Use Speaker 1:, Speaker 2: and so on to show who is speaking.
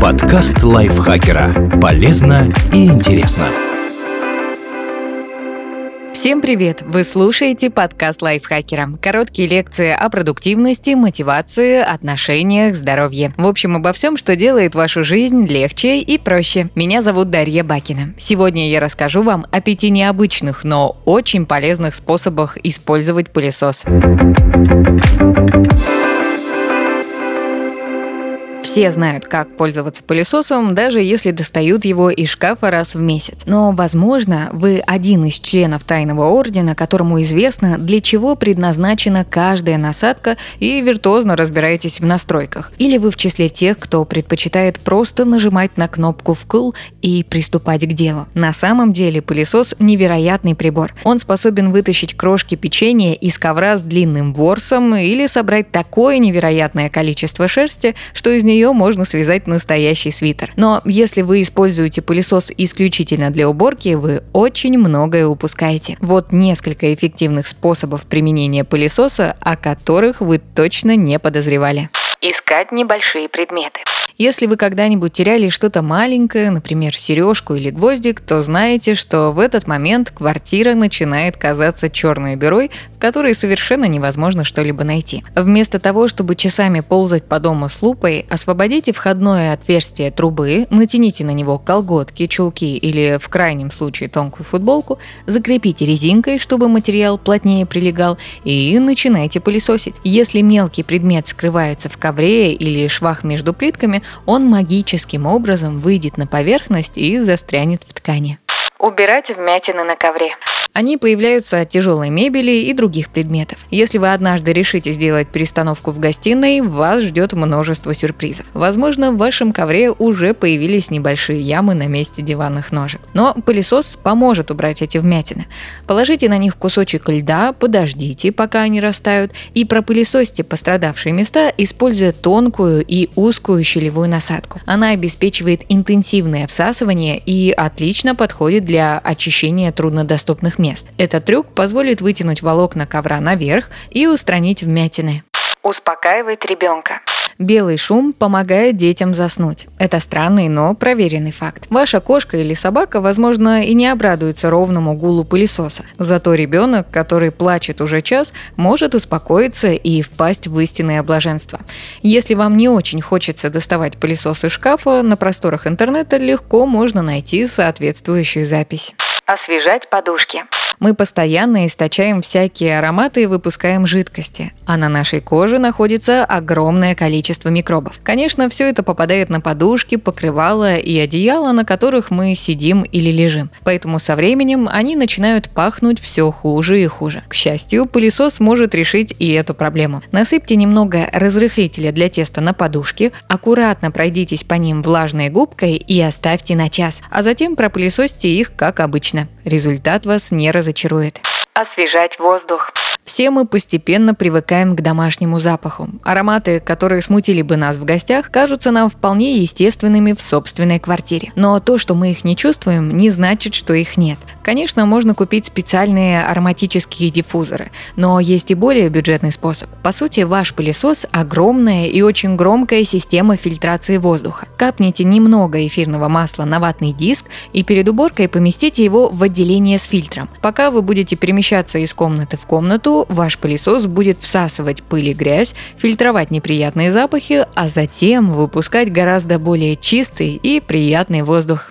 Speaker 1: Подкаст лайфхакера. Полезно и интересно.
Speaker 2: Всем привет! Вы слушаете подкаст лайфхакера. Короткие лекции о продуктивности, мотивации, отношениях, здоровье. В общем, обо всем, что делает вашу жизнь легче и проще. Меня зовут Дарья Бакина. Сегодня я расскажу вам о пяти необычных, но очень полезных способах использовать пылесос. Все знают, как пользоваться пылесосом, даже если достают его из шкафа раз в месяц. Но, возможно, вы один из членов тайного ордена, которому известно, для чего предназначена каждая насадка и виртуозно разбираетесь в настройках. Или вы в числе тех, кто предпочитает просто нажимать на кнопку «вкл» и приступать к делу. На самом деле пылесос – невероятный прибор. Он способен вытащить крошки печенья из ковра с длинным ворсом или собрать такое невероятное количество шерсти, что из нее можно связать настоящий свитер. Но если вы используете пылесос исключительно для уборки, вы очень многое упускаете. Вот несколько эффективных способов применения пылесоса, о которых вы точно не подозревали. Искать небольшие предметы. Если вы когда-нибудь теряли что-то маленькое, например, сережку или гвоздик, то знаете, что в этот момент квартира начинает казаться черной дырой, в которой совершенно невозможно что-либо найти. Вместо того, чтобы часами ползать по дому с лупой, освободите входное отверстие трубы, натяните на него колготки, чулки или в крайнем случае тонкую футболку, закрепите резинкой, чтобы материал плотнее прилегал, и начинайте пылесосить. Если мелкий предмет скрывается в ковре или швах между плитками, он магическим образом выйдет на поверхность и застрянет в ткани. Убирать вмятины на ковре. Они появляются от тяжелой мебели и других предметов. Если вы однажды решите сделать перестановку в гостиной, вас ждет множество сюрпризов. Возможно, в вашем ковре уже появились небольшие ямы на месте диванных ножек. Но пылесос поможет убрать эти вмятины. Положите на них кусочек льда, подождите, пока они растают, и пропылесосьте пострадавшие места, используя тонкую и узкую щелевую насадку. Она обеспечивает интенсивное всасывание и отлично подходит для очищения труднодоступных мест. Этот трюк позволит вытянуть волокна ковра наверх и устранить вмятины. Успокаивает ребенка. Белый шум помогает детям заснуть. Это странный, но проверенный факт. Ваша кошка или собака, возможно, и не обрадуется ровному гулу пылесоса. Зато ребенок, который плачет уже час, может успокоиться и впасть в истинное блаженство. Если вам не очень хочется доставать пылесос из шкафа, на просторах интернета легко можно найти соответствующую запись. Освежать подушки. Мы постоянно источаем всякие ароматы и выпускаем жидкости, а на нашей коже находится огромное количество микробов. Конечно, все это попадает на подушки, покрывала и одеяло, на которых мы сидим или лежим. Поэтому со временем они начинают пахнуть все хуже и хуже. К счастью, пылесос может решить и эту проблему. Насыпьте немного разрыхлителя для теста на подушки, аккуратно пройдитесь по ним влажной губкой и оставьте на час, а затем пропылесосьте их как обычно. Результат вас не разочарует разочарует. Освежать воздух. Все мы постепенно привыкаем к домашнему запаху. Ароматы, которые смутили бы нас в гостях, кажутся нам вполне естественными в собственной квартире. Но то, что мы их не чувствуем, не значит, что их нет. Конечно, можно купить специальные ароматические диффузоры, но есть и более бюджетный способ. По сути, ваш пылесос – огромная и очень громкая система фильтрации воздуха. Капните немного эфирного масла на ватный диск и перед уборкой поместите его в отделение с фильтром. Пока вы будете перемещаться из комнаты в комнату, ваш пылесос будет всасывать пыль и грязь, фильтровать неприятные запахи, а затем выпускать гораздо более чистый и приятный воздух.